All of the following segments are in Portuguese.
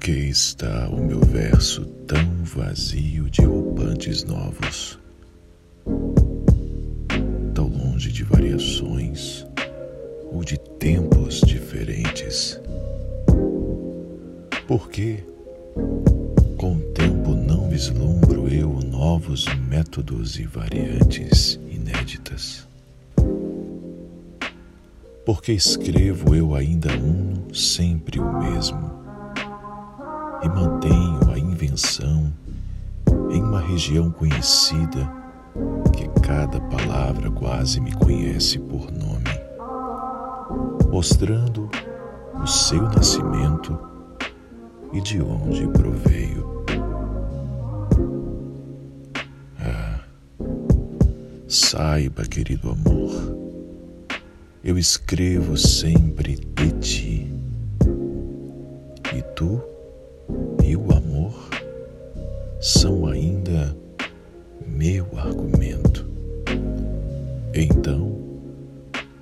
que está o meu verso tão vazio de roupantes novos? Tão longe de variações ou de tempos diferentes? Porque com o tempo não vislumbro eu novos métodos e variantes inéditas? Porque escrevo eu ainda um sempre o mesmo e mantenho a invenção em uma região conhecida que cada palavra quase me conhece por nome, mostrando o seu nascimento e de onde proveio. Ah, saiba, querido amor, eu escrevo sempre de ti são ainda meu argumento. Então,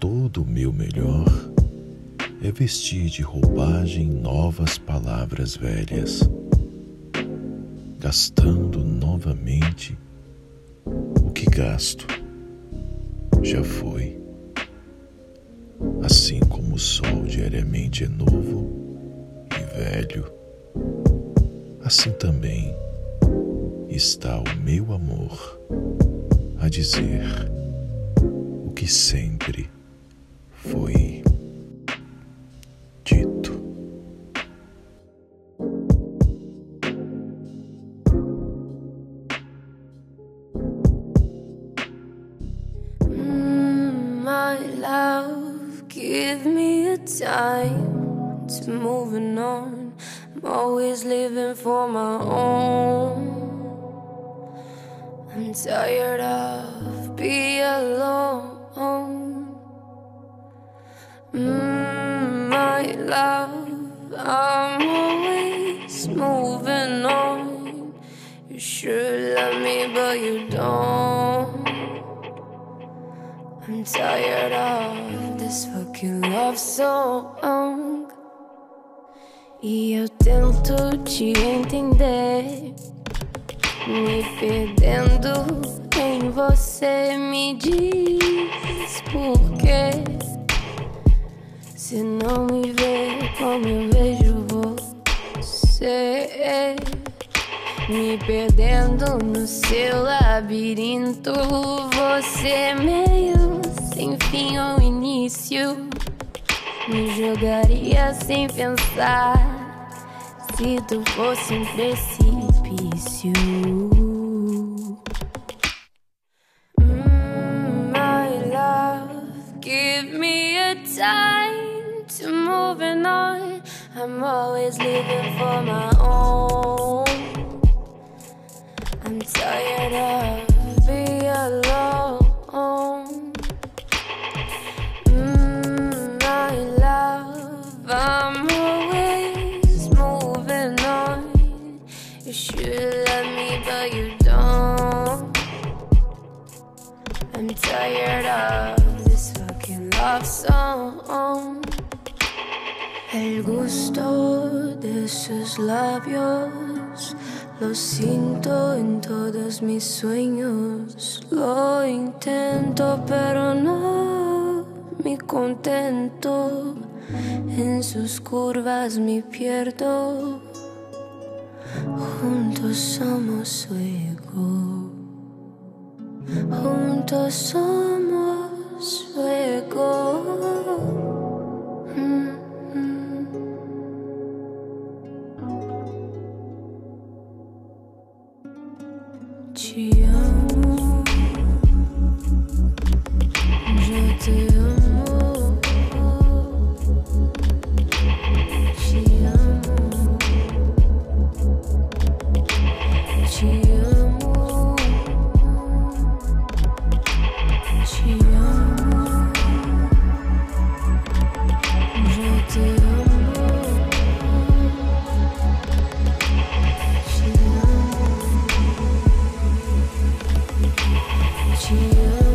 todo o meu melhor é vestir de roupagem novas palavras velhas, gastando novamente o que gasto já foi. Assim como o sol diariamente é novo e velho assim também está o meu amor a dizer o que sempre foi dito. Mm, a time to moving on. I'm always living for my own. I'm tired of being alone. Mm, my love, I'm always moving on. You sure love me, but you don't. I'm tired of this fucking love song. E eu tento te entender, me perdendo você. Me diz por quê. Se não me vê como eu vejo você, me perdendo no seu labirinto. Você é meio sem fim ou início. Me jogaria sem pensar se tu fosse um precipício. I'm always living for my own. I'm tired of El gusto de sus labios lo siento en todos mis sueños. Lo intento, pero no me contento. En sus curvas me pierdo. Juntos somos fuego. Juntos somos you.